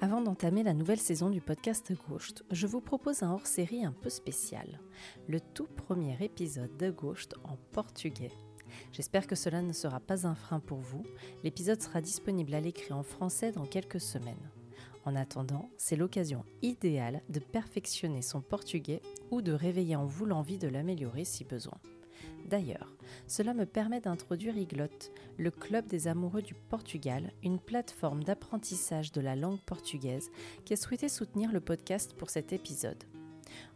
Avant d'entamer la nouvelle saison du podcast Ghost, je vous propose un hors-série un peu spécial, le tout premier épisode de Ghost en portugais. J'espère que cela ne sera pas un frein pour vous. L'épisode sera disponible à l'écrit en français dans quelques semaines. En attendant, c'est l'occasion idéale de perfectionner son portugais ou de réveiller en vous l'envie de l'améliorer si besoin. D'ailleurs, cela me permet d'introduire Iglot, le club des amoureux du Portugal, une plateforme d'apprentissage de la langue portugaise qui a souhaité soutenir le podcast pour cet épisode.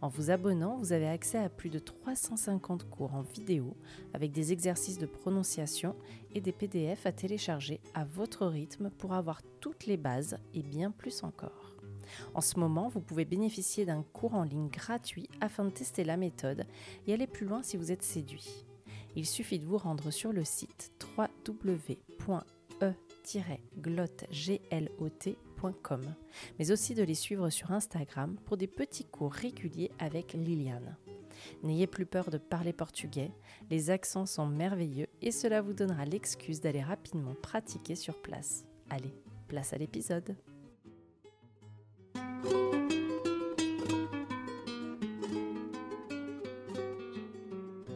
En vous abonnant, vous avez accès à plus de 350 cours en vidéo avec des exercices de prononciation et des PDF à télécharger à votre rythme pour avoir toutes les bases et bien plus encore. En ce moment, vous pouvez bénéficier d'un cours en ligne gratuit afin de tester la méthode et aller plus loin si vous êtes séduit. Il suffit de vous rendre sur le site www.e-glot.com, mais aussi de les suivre sur Instagram pour des petits cours réguliers avec Liliane. N'ayez plus peur de parler portugais, les accents sont merveilleux et cela vous donnera l'excuse d'aller rapidement pratiquer sur place. Allez, place à l'épisode.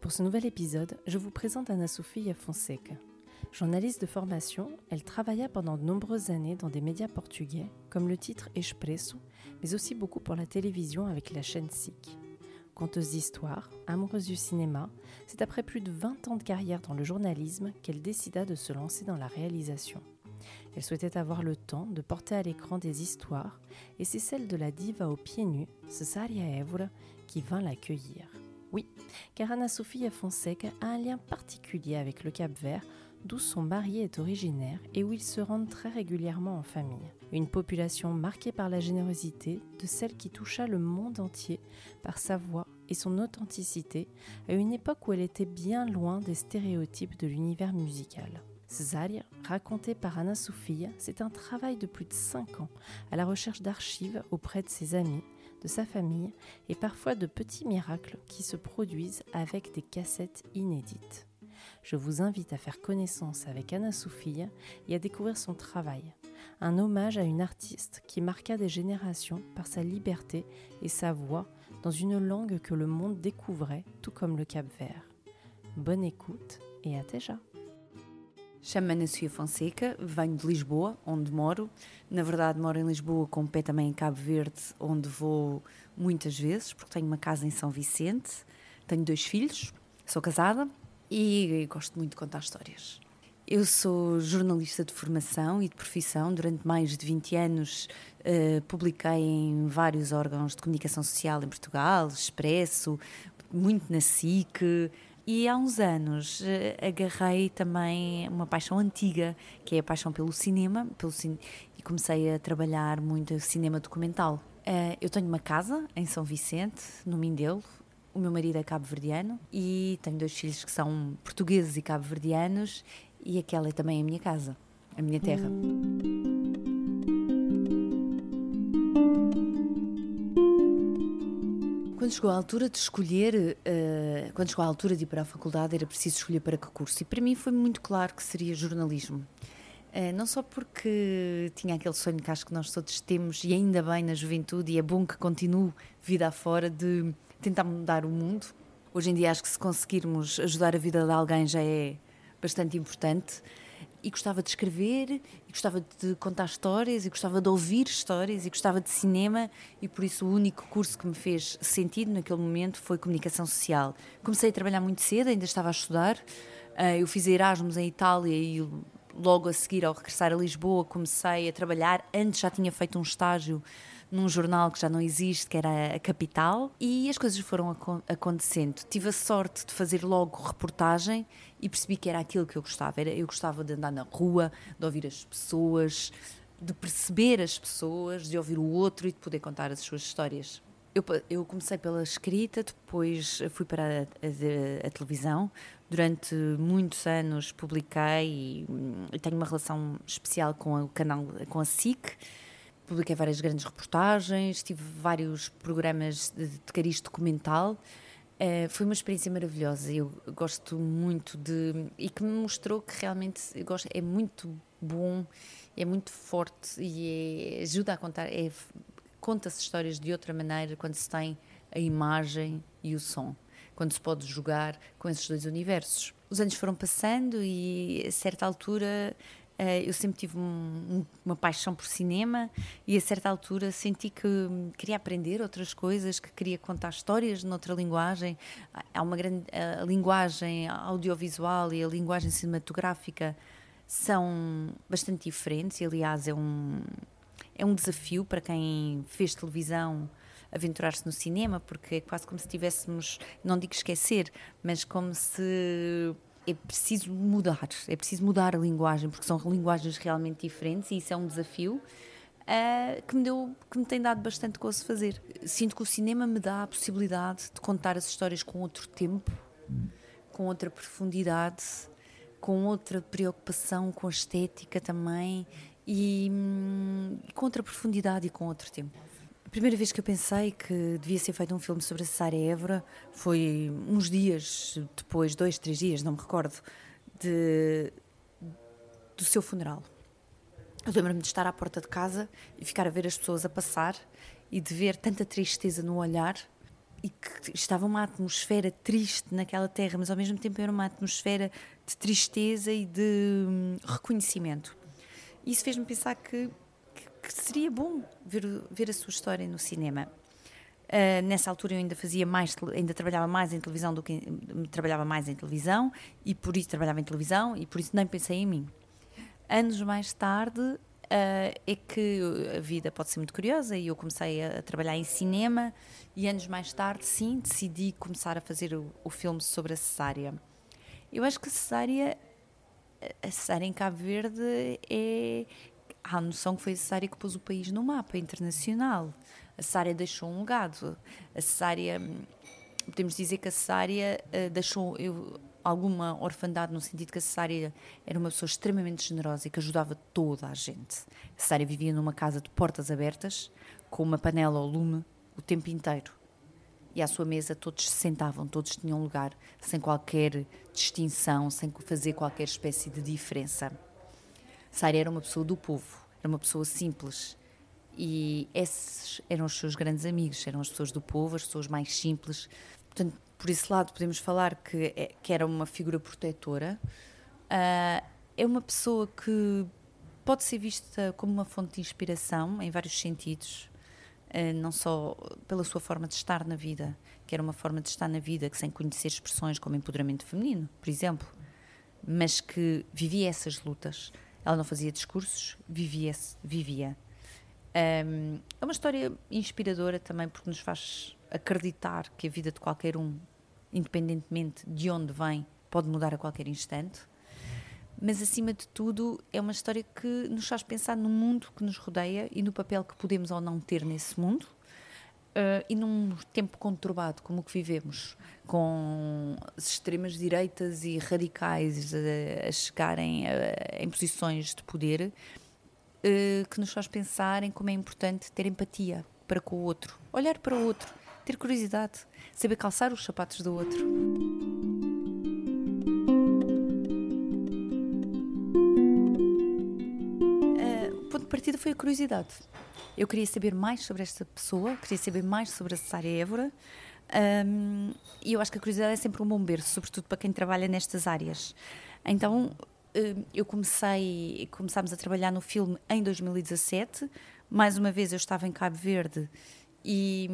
Pour ce nouvel épisode, je vous présente Anna Sofia Fonseca. Journaliste de formation, elle travailla pendant de nombreuses années dans des médias portugais comme le titre Expresso, mais aussi beaucoup pour la télévision avec la chaîne SIC. Conteuse d'histoire, amoureuse du cinéma, c'est après plus de 20 ans de carrière dans le journalisme qu'elle décida de se lancer dans la réalisation. Elle souhaitait avoir le temps de porter à l'écran des histoires, et c'est celle de la diva aux pieds nus, Cesaria Évora, qui vint l'accueillir. Oui, car Anna Sofia Fonseca a un lien particulier avec le Cap Vert, d'où son mari est originaire et où ils se rendent très régulièrement en famille. Une population marquée par la générosité de celle qui toucha le monde entier par sa voix et son authenticité à une époque où elle était bien loin des stéréotypes de l'univers musical. Cesaria, raconté par Anna Sofia, c'est un travail de plus de 5 ans à la recherche d'archives auprès de ses amis, de sa famille et parfois de petits miracles qui se produisent avec des cassettes inédites. Je vous invite à faire connaissance avec Anna Sofia et à découvrir son travail, un hommage à une artiste qui marqua des générations par sa liberté et sa voix dans une langue que le monde découvrait, tout comme le Cap Vert. Bonne écoute et à déjà! Chamo-me Sofia Fonseca, venho de Lisboa, onde moro. Na verdade, moro em Lisboa com o pé também em Cabo Verde, onde vou muitas vezes, porque tenho uma casa em São Vicente, tenho dois filhos, sou casada e gosto muito de contar histórias. Eu sou jornalista de formação e de profissão. Durante mais de 20 anos uh, publiquei em vários órgãos de comunicação social em Portugal, Expresso, muito na SIC, e há uns anos uh, agarrei também uma paixão antiga, que é a paixão pelo cinema, pelo cin e comecei a trabalhar muito cinema documental. Uh, eu tenho uma casa em São Vicente, no Mindelo. O meu marido é cabo-verdiano e tenho dois filhos que são portugueses e cabo-verdianos, e aquela é também a minha casa, a minha terra. Quando chegou a altura de escolher, uh, quando chegou a altura de ir para a faculdade, era preciso escolher para que curso. E para mim foi muito claro que seria jornalismo. Uh, não só porque tinha aquele sonho que acho que nós todos temos, e ainda bem na juventude, e é bom que continue vida afora, de tentar mudar o mundo. Hoje em dia acho que se conseguirmos ajudar a vida de alguém já é bastante importante e gostava de escrever, e gostava de contar histórias, e gostava de ouvir histórias, e gostava de cinema, e por isso o único curso que me fez sentido naquele momento foi comunicação social. Comecei a trabalhar muito cedo, ainda estava a estudar, eh, eu fiz Erasmus em Itália e logo a seguir, ao regressar a Lisboa, comecei a trabalhar. Antes já tinha feito um estágio num jornal que já não existe, que era a Capital, e as coisas foram acontecendo. Tive a sorte de fazer logo reportagem e percebi que era aquilo que eu gostava. Era, eu gostava de andar na rua, de ouvir as pessoas, de perceber as pessoas, de ouvir o outro e de poder contar as suas histórias. Eu, eu comecei pela escrita, depois fui para a, a, a televisão. Durante muitos anos publiquei e, e, tenho uma relação especial com o canal, com a SIC. Publiquei várias grandes reportagens, tive vários programas de, de cariz documental. Uh, foi uma experiência maravilhosa. Eu gosto muito de. e que me mostrou que realmente gosto, é muito bom, é muito forte e é, ajuda a contar. É, Conta-se histórias de outra maneira quando se tem a imagem e o som, quando se pode jogar com esses dois universos. Os anos foram passando e a certa altura eu sempre tive um, uma paixão por cinema e a certa altura senti que queria aprender outras coisas, que queria contar histórias noutra linguagem. Há uma grande a linguagem audiovisual e a linguagem cinematográfica são bastante diferentes e aliás é um é um desafio para quem fez televisão aventurar-se no cinema, porque é quase como se tivéssemos, não digo esquecer, mas como se é preciso mudar, é preciso mudar a linguagem, porque são linguagens realmente diferentes e isso é um desafio uh, que, me deu, que me tem dado bastante gozo fazer. Sinto que o cinema me dá a possibilidade de contar as histórias com outro tempo, com outra profundidade, com outra preocupação com a estética também e hum, com outra profundidade e com outro tempo. Primeira vez que eu pensei que devia ser feito um filme sobre a Cesária Évora foi uns dias depois, dois, três dias, não me recordo, de, do seu funeral. Eu lembro-me de estar à porta de casa e ficar a ver as pessoas a passar e de ver tanta tristeza no olhar e que estava uma atmosfera triste naquela terra, mas ao mesmo tempo era uma atmosfera de tristeza e de hum, reconhecimento. Isso fez-me pensar que, que, seria bom ver, ver a sua história no cinema. Uh, nessa altura eu ainda fazia mais, ainda trabalhava mais em televisão do que trabalhava mais em televisão e por isso trabalhava em televisão e por isso nem pensei em mim. Anos mais tarde uh, é que a vida pode ser muito curiosa e eu comecei a, a, trabalhar em cinema e anos mais tarde sim decidi começar a fazer o, o filme sobre a cesárea. Eu acho que a cesárea a cesárea em Cabo Verde é. Há a noção que foi a cesárea que pôs o país no mapa internacional. A cesárea deixou um legado. A cesárea. Podemos dizer que a cesárea uh, deixou eu, alguma orfandade, no sentido que a cesárea era uma pessoa extremamente generosa e que ajudava toda a gente. A cesárea vivia numa casa de portas abertas, com uma panela ao lume o tempo inteiro e à sua mesa todos se sentavam, todos tinham lugar, sem qualquer distinção, sem fazer qualquer espécie de diferença. Sara era uma pessoa do povo, era uma pessoa simples. E esses eram os seus grandes amigos, eram as pessoas do povo, as pessoas mais simples. Portanto, por esse lado, podemos falar que, é, que era uma figura protetora. Uh, é uma pessoa que pode ser vista como uma fonte de inspiração em vários sentidos. Eh, não só pela sua forma de estar na vida, que era uma forma de estar na vida que sem conhecer expressões como empoderamento feminino, por exemplo, mas que vivia essas lutas. Ela não fazia discursos, vivia. vivia. Um, é uma história inspiradora também porque nos faz acreditar que a vida de qualquer um, independentemente de onde vem, pode mudar a qualquer instante mas acima de tudo é uma história que nos faz pensar no mundo que nos rodeia e no papel que podemos ou não ter nesse mundo uh, e num tempo conturbado como o que vivemos, com as extremas direitas e radicais a, chegarem em posições de poder, uh, que nos faz pensar em como é importante ter empatia para com o outro, olhar para o outro, ter curiosidade, saber calçar os sapatos do outro. partida foi a curiosidade. Eu queria saber mais sobre esta pessoa, queria saber mais sobre a Cesária Évora. Um, e eu acho que a curiosidade é sempre um bom berço, sobretudo para quem trabalha nestas áreas. Então eu comecei, começámos a trabalhar no filme em 2017. Mais uma vez eu estava em Cabo Verde e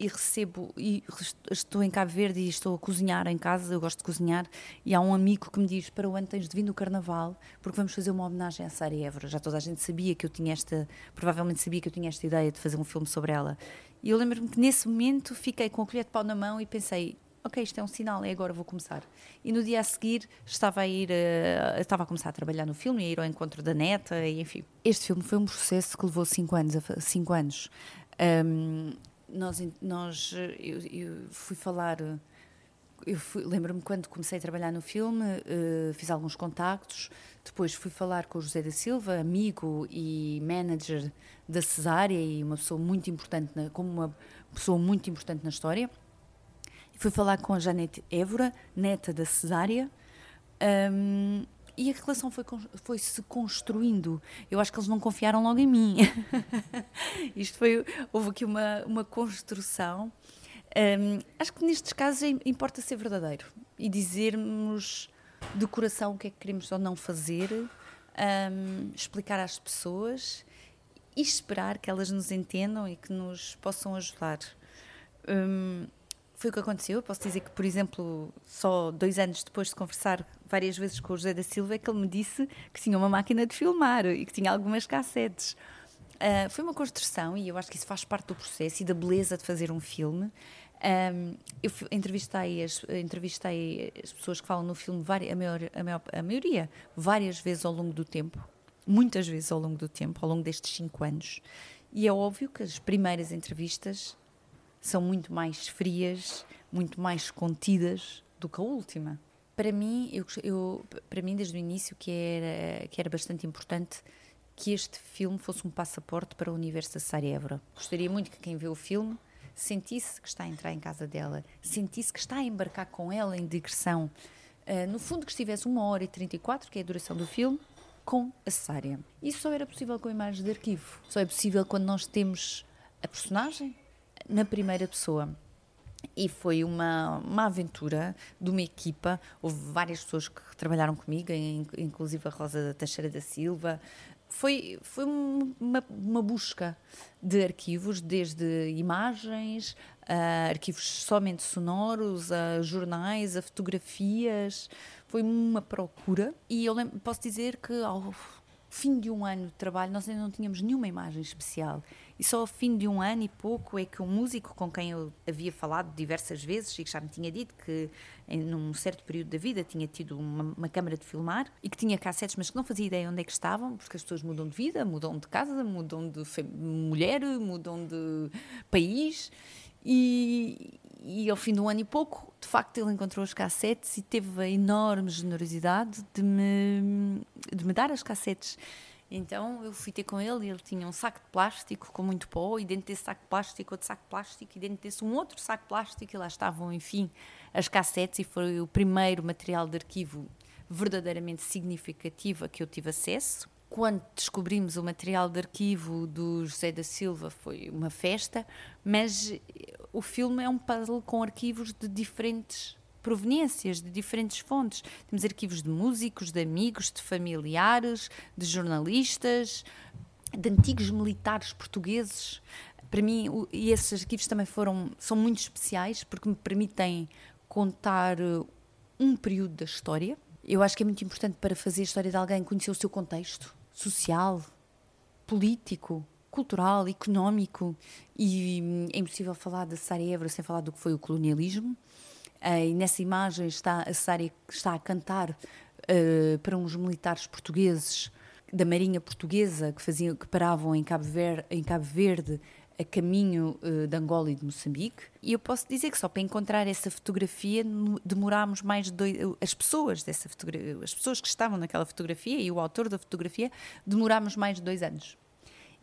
e recebo, e estou em Cabo Verde e estou a cozinhar em casa, eu gosto de cozinhar, e há um amigo que me diz, para o ano tens de vir no Carnaval, porque vamos fazer uma homenagem à Sara Évora. Já toda a gente sabia que eu tinha esta, provavelmente sabia que eu tinha esta ideia de fazer um filme sobre ela. E eu lembro-me que nesse momento fiquei com a colher de pau na mão e pensei, ok, isto é um sinal, é agora vou começar. E no dia a seguir estava a ir, uh, estava a começar a trabalhar no filme, a ir ao encontro da neta, e enfim. Este filme foi um processo que levou cinco anos. Cinco anos. Um, nós, nós eu, eu fui falar. Eu lembro-me quando comecei a trabalhar no filme, uh, fiz alguns contactos, depois fui falar com o José da Silva, amigo e manager da Cesárea e uma pessoa muito importante, na, como uma pessoa muito importante na história. Fui falar com a Janete Évora, neta da Cesárea, um, e a relação foi, foi se construindo. Eu acho que eles não confiaram logo em mim. Isto foi. Houve aqui uma, uma construção. Um, acho que nestes casos importa ser verdadeiro e dizermos de coração o que é que queremos ou não fazer, um, explicar às pessoas e esperar que elas nos entendam e que nos possam ajudar. Um, foi o que aconteceu. Eu posso dizer que, por exemplo, só dois anos depois de conversar várias vezes com o José da Silva, é que ele me disse que tinha uma máquina de filmar e que tinha algumas cassetes. Uh, foi uma construção e eu acho que isso faz parte do processo e da beleza de fazer um filme. Um, eu entrevistei as, entrevistei as pessoas que falam no filme, a, maior, a, maior, a maioria, várias vezes ao longo do tempo, muitas vezes ao longo do tempo, ao longo destes cinco anos. E é óbvio que as primeiras entrevistas são muito mais frias, muito mais contidas do que a última. Para mim, eu, eu, para mim desde o início que era que era bastante importante que este filme fosse um passaporte para o universo da Sarajevo. Gostaria muito que quem vê o filme sentisse que está a entrar em casa dela, sentisse que está a embarcar com ela em digressão. Uh, no fundo, que estivesse uma hora e 34, que é a duração do filme, com a cesárea. Isso só era possível com imagens de arquivo. Só é possível quando nós temos a personagem, na primeira pessoa. E foi uma, uma aventura de uma equipa. Houve várias pessoas que trabalharam comigo, inclusive a Rosa Teixeira da Silva. Foi, foi uma, uma busca de arquivos, desde imagens, a arquivos somente sonoros, a jornais, a fotografias. Foi uma procura. E eu lembro, posso dizer que ao fim de um ano de trabalho nós ainda não tínhamos nenhuma imagem especial. E só ao fim de um ano e pouco é que um músico com quem eu havia falado diversas vezes e que já me tinha dito que em, num certo período da vida tinha tido uma, uma câmara de filmar e que tinha cassetes, mas que não fazia ideia onde é que estavam, porque as pessoas mudam de vida, mudam de casa, mudam de mulher, mudam de país. E, e ao fim de um ano e pouco, de facto, ele encontrou as cassetes e teve a enorme generosidade de me, de me dar as cassetes. Então eu fui ter com ele e ele tinha um saco de plástico com muito pó e dentro desse saco de plástico outro saco de plástico e dentro desse um outro saco de plástico e lá estavam, enfim, as cassetes e foi o primeiro material de arquivo verdadeiramente significativo a que eu tive acesso. Quando descobrimos o material de arquivo do José da Silva foi uma festa, mas o filme é um puzzle com arquivos de diferentes proveniências de diferentes fontes. Temos arquivos de músicos, de amigos, de familiares, de jornalistas, de antigos militares portugueses. Para mim, e esses arquivos também foram são muito especiais porque me permitem contar uh, um período da história. Eu acho que é muito importante para fazer a história de alguém conhecer o seu contexto social, político, cultural, económico e hum, é impossível falar de Sarajevo sem falar do que foi o colonialismo. Uh, e nessa imagem está a Sária está a cantar uh, para uns militares portugueses da Marinha Portuguesa que faziam que paravam em Cabo Verde, em Cabo Verde a caminho uh, de Angola e de Moçambique. E eu posso dizer que só para encontrar essa fotografia demorámos mais de dois, as pessoas dessa fotografia, as pessoas que estavam naquela fotografia e o autor da fotografia demorámos mais de dois anos.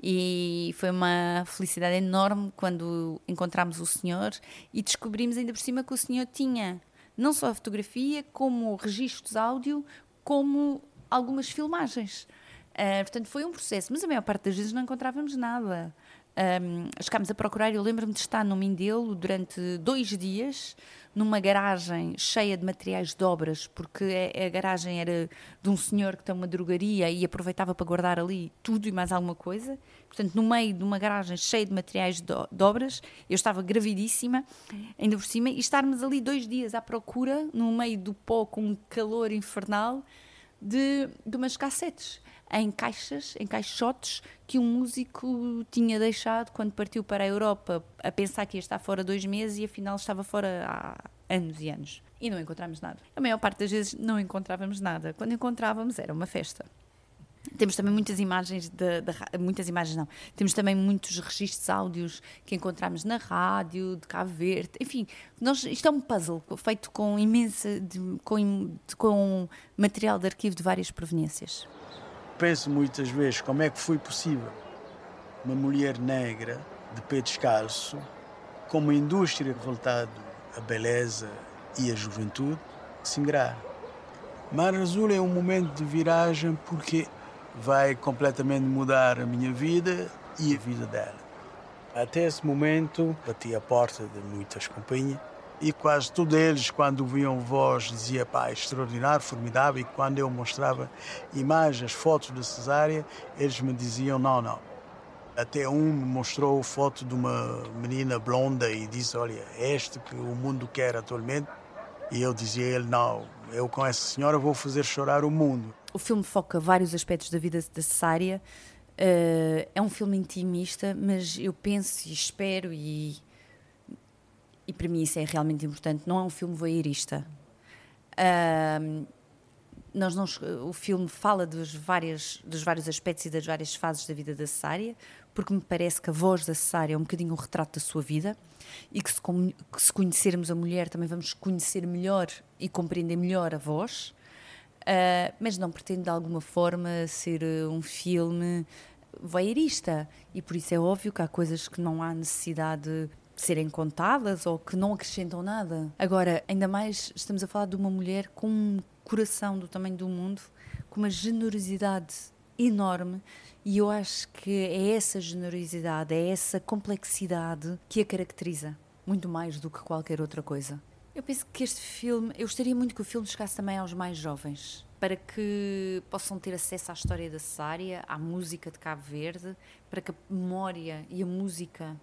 E foi uma felicidade enorme quando encontramos o senhor e descobrimos ainda por cima que o senhor tinha não só a fotografia, como registros áudio, como algumas filmagens. Uh, portanto, foi um processo, mas a maior parte das vezes não encontrávamos nada. Um, chegámos a procurar, eu lembro-me de estar no Mindelo durante dois dias numa garagem cheia de materiais de obras, porque a, a garagem era de um senhor que tem uma drogaria e aproveitava para guardar ali tudo e mais alguma coisa. Portanto, no meio de uma garagem cheia de materiais de, de obras, eu estava gravidíssima, ainda por cima, e estarmos ali dois dias à procura, no meio do pó com um calor infernal, de, de umas cassetes em caixas, em caixotes, que um músico tinha deixado quando partiu para a Europa a pensar que ia estar fora dois meses e afinal estava fora há anos e anos. E não encontramos nada. A maior parte das vezes não encontrávamos nada. Quando encontrávamos era uma festa. Temos também muitas imagens de, muitas imagens não. Temos também muitos registros áudios que encontramos na rádio de Cabo Verde. Enfim, nós, isto é um puzzle feito com imensa de, com, de, com material de arquivo de várias proveniências penso muitas vezes como é que foi possível uma mulher negra de pé descalço, com uma indústria voltada à beleza e à juventude, se ingrar. Mar Azul é um momento de viragem porque vai completamente mudar a minha vida e a vida dela. Até esse momento, bati a porta de muitas companhias e quase todos eles, quando viam voz, dizia pá, extraordinário, formidável. E quando eu mostrava imagens, fotos da cesárea, eles me diziam não, não. Até um me mostrou foto de uma menina blonda e disse: Olha, é este que o mundo quer atualmente. E eu dizia a ele: Não, eu com essa senhora vou fazer chorar o mundo. O filme foca vários aspectos da vida da cesárea. Uh, é um filme intimista, mas eu penso e espero e e para mim isso é realmente importante, não é um filme voyeurista. Uh, nós não, o filme fala dos, várias, dos vários aspectos e das várias fases da vida da Cessária, porque me parece que a voz da Cessária é um bocadinho um retrato da sua vida e que se, que se conhecermos a mulher também vamos conhecer melhor e compreender melhor a voz, uh, mas não pretende de alguma forma ser uh, um filme voyeurista e por isso é óbvio que há coisas que não há necessidade serem contadas ou que não acrescentam nada. Agora, ainda mais estamos a falar de uma mulher com um coração do tamanho do mundo, com uma generosidade enorme e eu acho que é essa generosidade, é essa complexidade que a caracteriza, muito mais do que qualquer outra coisa. Eu penso que este filme, eu gostaria muito que o filme chegasse também aos mais jovens, para que possam ter acesso à história da Sária, à música de Cabo Verde, para que a memória e a música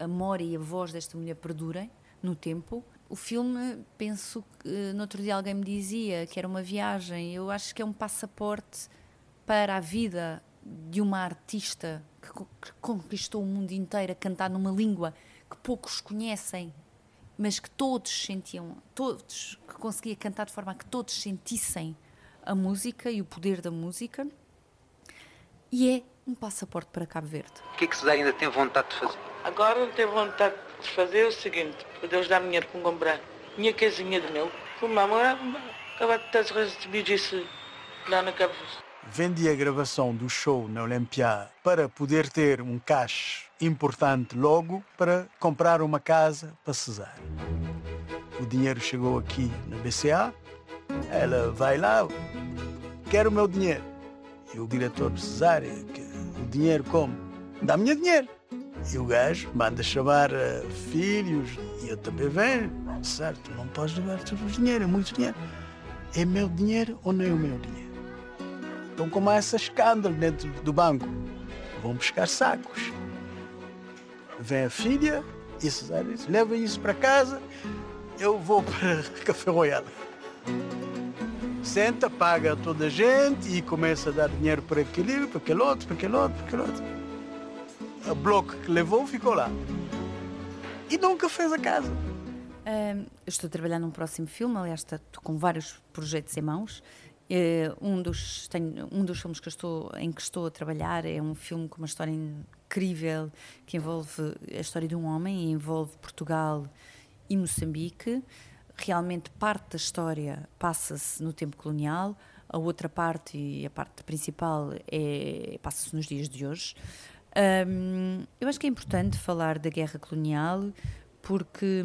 a memória e a voz desta mulher perdurem no tempo. O filme, penso que no outro dia alguém me dizia que era uma viagem. Eu acho que é um passaporte para a vida de uma artista que, que conquistou o mundo inteiro a cantar numa língua que poucos conhecem, mas que todos sentiam, todos que conseguia cantar de forma a que todos sentissem a música e o poder da música. E é um passaporte para Cabo Verde. O que é que se ainda tem vontade de fazer? Agora tenho vontade de fazer o seguinte, para Deus dar dinheiro para comprar minha casinha de mel. Fumamos, acabar de receber isso lá na Cabo Vendi a gravação do show na Olympia para poder ter um cash importante logo para comprar uma casa para Cesar. O dinheiro chegou aqui na BCA, ela vai lá, quer o meu dinheiro. E o diretor de Cesar, o dinheiro como? Dá-me dinheiro. E o gajo manda chamar uh, filhos, e eu também venho. Certo, não podes levar todo o dinheiro, é muito dinheiro. É meu dinheiro ou não é o meu dinheiro? Então começa escândalo dentro do banco. Vão buscar sacos. Vem a filha e Cesar diz, leva isso para casa, eu vou para Café Royal. Senta, paga toda a gente e começa a dar dinheiro para aquele, para aquele outro, para aquele outro, para aquele outro o bloco que levou ficou lá. E nunca fez a casa. Estou a trabalhar num próximo filme, aliás, estou com vários projetos em mãos. Uh, um, dos, tenho, um dos filmes que estou, em que estou a trabalhar é um filme com uma história incrível que envolve a história de um homem e envolve Portugal e Moçambique. Realmente, parte da história passa-se no tempo colonial, a outra parte, e a parte principal, é, passa-se nos dias de hoje. Um, eu acho que é importante falar da guerra colonial porque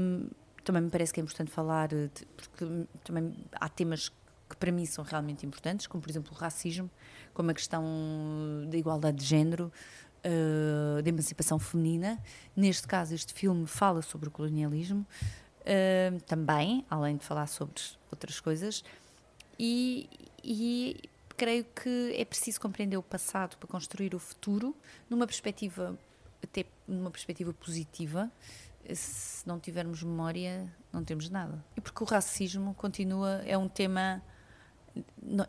também me parece que é importante falar, de, porque também há temas que para mim são realmente importantes, como por exemplo o racismo, como a questão da igualdade de género, uh, da emancipação feminina. Neste caso, este filme fala sobre o colonialismo. uh, também, além de falar sobre outras coisas, e, e creio que é preciso compreender o passado para construir o futuro numa perspectiva até numa perspectiva positiva. Se não tivermos memória, não temos nada. E porque o racismo continua, é um tema,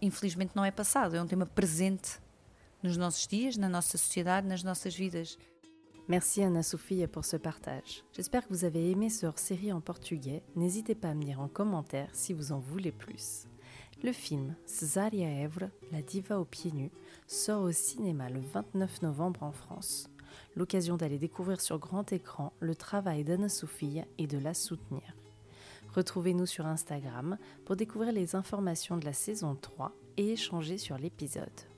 infelizmente não é passado, é um tema presente nos nossos dias, na nossa sociedade, nas nossas. Merci Anna Sophia pour ce partage. J'espère que vous avez aimé ce hors-série en portugais. N'hésitez pas à me dire en commentaire si vous en voulez plus. Le film Cesaria Evre, la diva aux pieds nus, sort au cinéma le 29 novembre en France. L'occasion d'aller découvrir sur grand écran le travail d'Anna Sophia et de la soutenir. Retrouvez-nous sur Instagram pour découvrir les informations de la saison 3 et échanger sur l'épisode.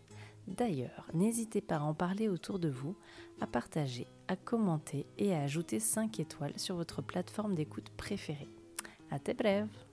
D'ailleurs, n'hésitez pas à en parler autour de vous, à partager, à commenter et à ajouter 5 étoiles sur votre plateforme d'écoute préférée. À tes brèves